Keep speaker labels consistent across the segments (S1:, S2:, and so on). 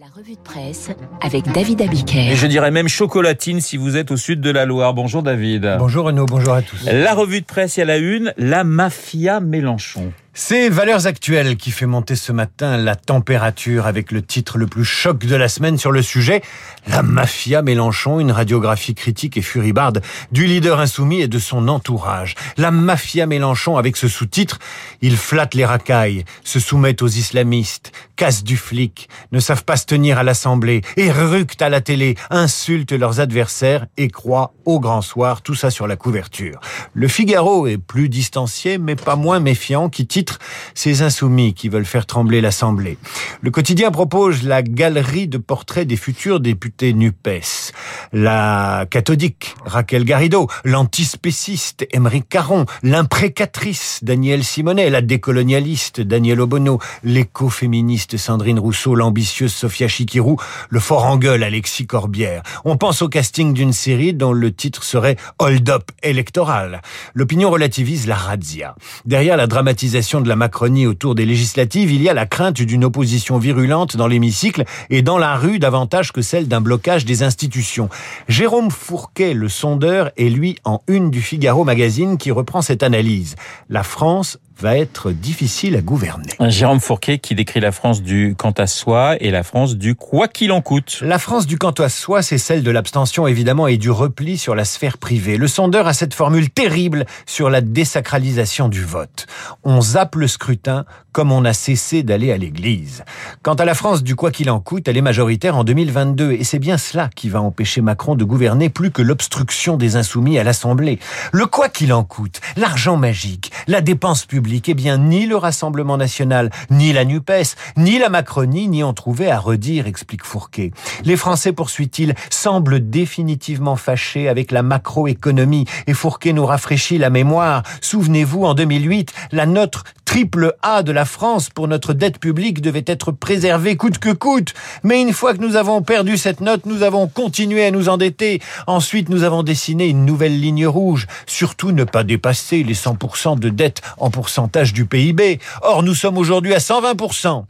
S1: La revue de presse avec David Abiker.
S2: Et je dirais même chocolatine si vous êtes au sud de la Loire. Bonjour David.
S3: Bonjour Renaud, bonjour à tous.
S2: La revue de presse, il y a la une, la mafia Mélenchon.
S3: C'est Valeurs Actuelles qui fait monter ce matin la température avec le titre le plus choc de la semaine sur le sujet. La mafia Mélenchon, une radiographie critique et furibarde du leader insoumis et de son entourage. La mafia Mélenchon avec ce sous-titre, ils flattent les racailles, se soumettent aux islamistes, cassent du flic, ne savent pas se tenir à l'Assemblée, éructent à la télé, insultent leurs adversaires et croient au grand soir, tout ça sur la couverture. Le Figaro est plus distancié mais pas moins méfiant qui titre ces insoumis qui veulent faire trembler l'Assemblée. Le quotidien propose la galerie de portraits des futurs députés NUPES. La cathodique Raquel Garrido, l'antispéciste Émeric Caron, l'imprécatrice Danielle Simonet, la décolonialiste Danielle Obono, l'écoféministe Sandrine Rousseau, l'ambitieuse Sophia Chikirou, le fort en gueule Alexis Corbière. On pense au casting d'une série dont le titre serait Hold Up électoral. L'opinion relativise la razzia. Derrière la dramatisation de la Macronie autour des législatives, il y a la crainte d'une opposition virulente dans l'hémicycle et dans la rue davantage que celle d'un blocage des institutions. Jérôme Fourquet, le sondeur, est lui en une du Figaro magazine qui reprend cette analyse. La France va être difficile à gouverner.
S2: Jérôme Fourquet qui décrit la France du quant à soi et la France du quoi qu'il en coûte.
S3: La France du quant à soi, c'est celle de l'abstention évidemment et du repli sur la sphère privée. Le sondeur a cette formule terrible sur la désacralisation du vote. On zappe le scrutin comme on a cessé d'aller à l'église. Quant à la France du quoi qu'il en coûte, elle est majoritaire en 2022 et c'est bien cela qui va empêcher Macron de gouverner plus que l'obstruction des insoumis à l'Assemblée. Le quoi qu'il en coûte, l'argent magique, la dépense publique, eh bien, ni le Rassemblement national, ni la NUPES, ni la Macronie n'y ont trouvé à redire, explique Fourquet. Les Français, poursuit-il, semblent définitivement fâchés avec la macroéconomie. Et Fourquet nous rafraîchit la mémoire. Souvenez-vous, en 2008, la note triple A de la France pour notre dette publique devait être préservée coûte que coûte. Mais une fois que nous avons perdu cette note, nous avons continué à nous endetter. Ensuite, nous avons dessiné une nouvelle ligne rouge. Surtout ne pas dépasser les 100% de dette en pourcentage du PIB. Or, nous sommes aujourd'hui à 120%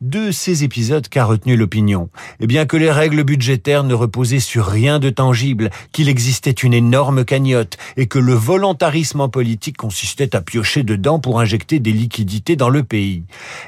S3: de ces épisodes qu'a retenu l'opinion Eh bien que les règles budgétaires ne reposaient sur rien de tangible, qu'il existait une énorme cagnotte et que le volontarisme en politique consistait à piocher dedans pour injecter des liquidités dans le pays.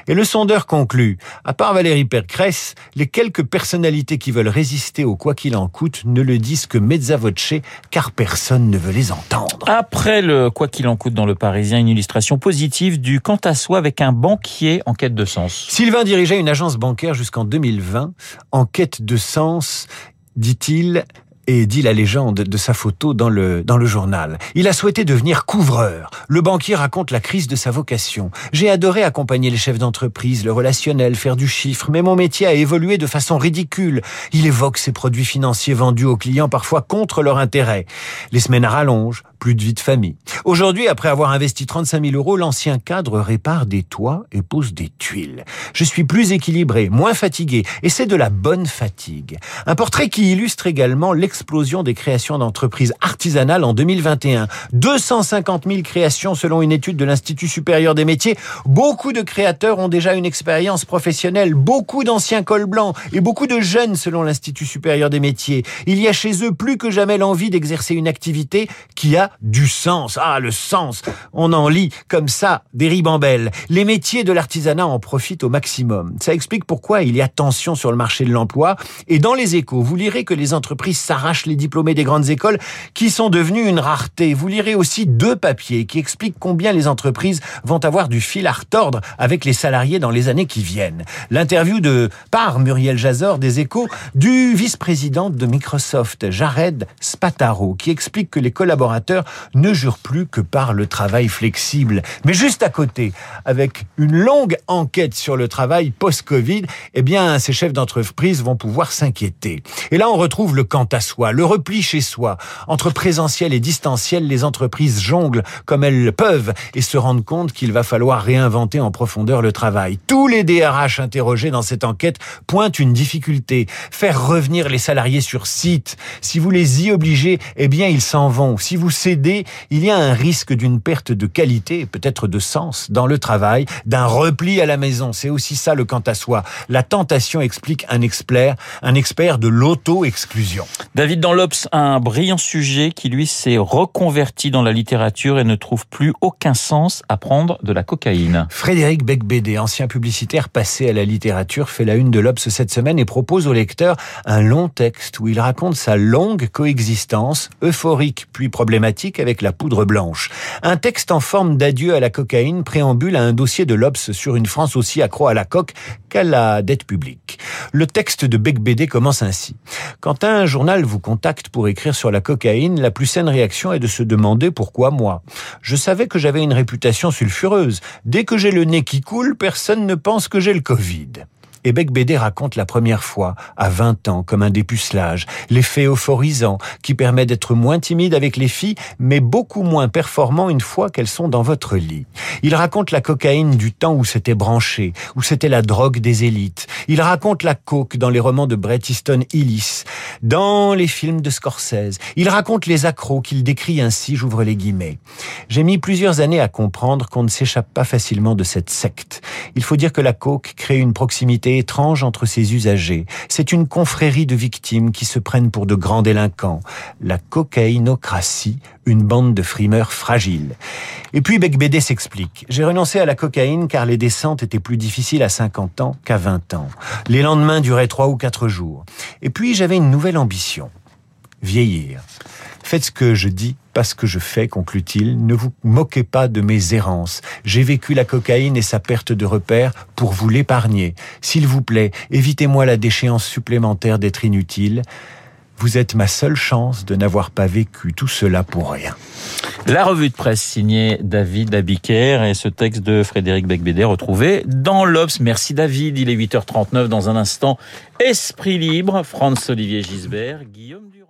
S3: Et le sondeur conclut, à part Valérie Percresse, les quelques personnalités qui veulent résister au quoi qu'il en coûte ne le disent que mezza voce, car personne ne veut les entendre.
S2: Après le quoi qu'il en coûte dans le Parisien, une illustration positive du quant à soi avec un banquier en quête de sens.
S3: Sylvain dirigeait une agence bancaire jusqu'en 2020 en quête de sens, dit-il, et dit la légende de sa photo dans le, dans le journal. Il a souhaité devenir couvreur. Le banquier raconte la crise de sa vocation. J'ai adoré accompagner les chefs d'entreprise, le relationnel, faire du chiffre, mais mon métier a évolué de façon ridicule. Il évoque ses produits financiers vendus aux clients parfois contre leur intérêt. Les semaines rallongent, plus de vie de famille. Aujourd'hui, après avoir investi 35 000 euros, l'ancien cadre répare des toits et pose des tuiles. Je suis plus équilibré, moins fatigué, et c'est de la bonne fatigue. Un portrait qui illustre également l'explosion des créations d'entreprises artisanales en 2021. 250 000 créations selon une étude de l'Institut supérieur des métiers. Beaucoup de créateurs ont déjà une expérience professionnelle, beaucoup d'anciens cols blancs et beaucoup de jeunes selon l'Institut supérieur des métiers. Il y a chez eux plus que jamais l'envie d'exercer une activité qui a du sens. Ah, le sens On en lit comme ça des ribambelles. Les métiers de l'artisanat en profitent au maximum. Ça explique pourquoi il y a tension sur le marché de l'emploi. Et dans les échos, vous lirez que les entreprises s'arrachent les diplômés des grandes écoles qui sont devenus une rareté. Vous lirez aussi deux papiers qui expliquent combien les entreprises vont avoir du fil à retordre avec les salariés dans les années qui viennent. L'interview de par Muriel Jazor des échos du vice-président de Microsoft, Jared Spataro, qui explique que les collaborateurs ne jure plus que par le travail flexible. Mais juste à côté, avec une longue enquête sur le travail post-Covid, eh bien, ces chefs d'entreprise vont pouvoir s'inquiéter. Et là, on retrouve le quant à soi, le repli chez soi. Entre présentiel et distanciel, les entreprises jonglent comme elles le peuvent et se rendent compte qu'il va falloir réinventer en profondeur le travail. Tous les DRH interrogés dans cette enquête pointent une difficulté. Faire revenir les salariés sur site. Si vous les y obligez, eh bien, ils s'en vont. Si vous BD, il y a un risque d'une perte de qualité, peut-être de sens, dans le travail, d'un repli à la maison. C'est aussi ça le quant à soi. La tentation explique un expert, un expert de l'auto-exclusion.
S2: David dans l'Obs a un brillant sujet qui lui s'est reconverti dans la littérature et ne trouve plus aucun sens à prendre de la cocaïne.
S3: Frédéric Becbédé, ancien publicitaire passé à la littérature, fait la une de l'Obs cette semaine et propose au lecteur un long texte où il raconte sa longue coexistence, euphorique puis problématique avec la poudre blanche. Un texte en forme d'adieu à la cocaïne préambule à un dossier de l'Obs sur une France aussi accro à la coque qu'à la dette publique. Le texte de Becbédé commence ainsi. Quand un journal vous contacte pour écrire sur la cocaïne, la plus saine réaction est de se demander pourquoi moi. Je savais que j'avais une réputation sulfureuse. Dès que j'ai le nez qui coule, personne ne pense que j'ai le Covid. Et Becbédé raconte la première fois, à 20 ans, comme un dépucelage, l'effet euphorisant qui permet d'être moins timide avec les filles, mais beaucoup moins performant une fois qu'elles sont dans votre lit. Il raconte la cocaïne du temps où c'était branché, où c'était la drogue des élites. Il raconte la coke dans les romans de Bret Easton Ellis, dans les films de Scorsese. Il raconte les accros qu'il décrit ainsi, j'ouvre les guillemets. J'ai mis plusieurs années à comprendre qu'on ne s'échappe pas facilement de cette secte. Il faut dire que la coke crée une proximité étrange entre ses usagers. C'est une confrérie de victimes qui se prennent pour de grands délinquants. La cocaïnocratie, une bande de frimeurs fragiles. Et puis Becbédé s'explique. J'ai renoncé à la cocaïne car les descentes étaient plus difficiles à 50 ans qu'à 20 ans. Les lendemains duraient trois ou quatre jours. Et puis j'avais une nouvelle ambition. Vieillir. Faites ce que je dis, pas ce que je fais, conclut-il. Ne vous moquez pas de mes errances. J'ai vécu la cocaïne et sa perte de repère pour vous l'épargner. S'il vous plaît, évitez-moi la déchéance supplémentaire d'être inutile. Vous êtes ma seule chance de n'avoir pas vécu tout cela pour rien.
S2: La revue de presse signée David Abiker et ce texte de Frédéric Becbédé retrouvé dans l'Obs. Merci David, il est 8h39 dans un instant. Esprit libre, Franz Olivier Gisbert, Guillaume Durand.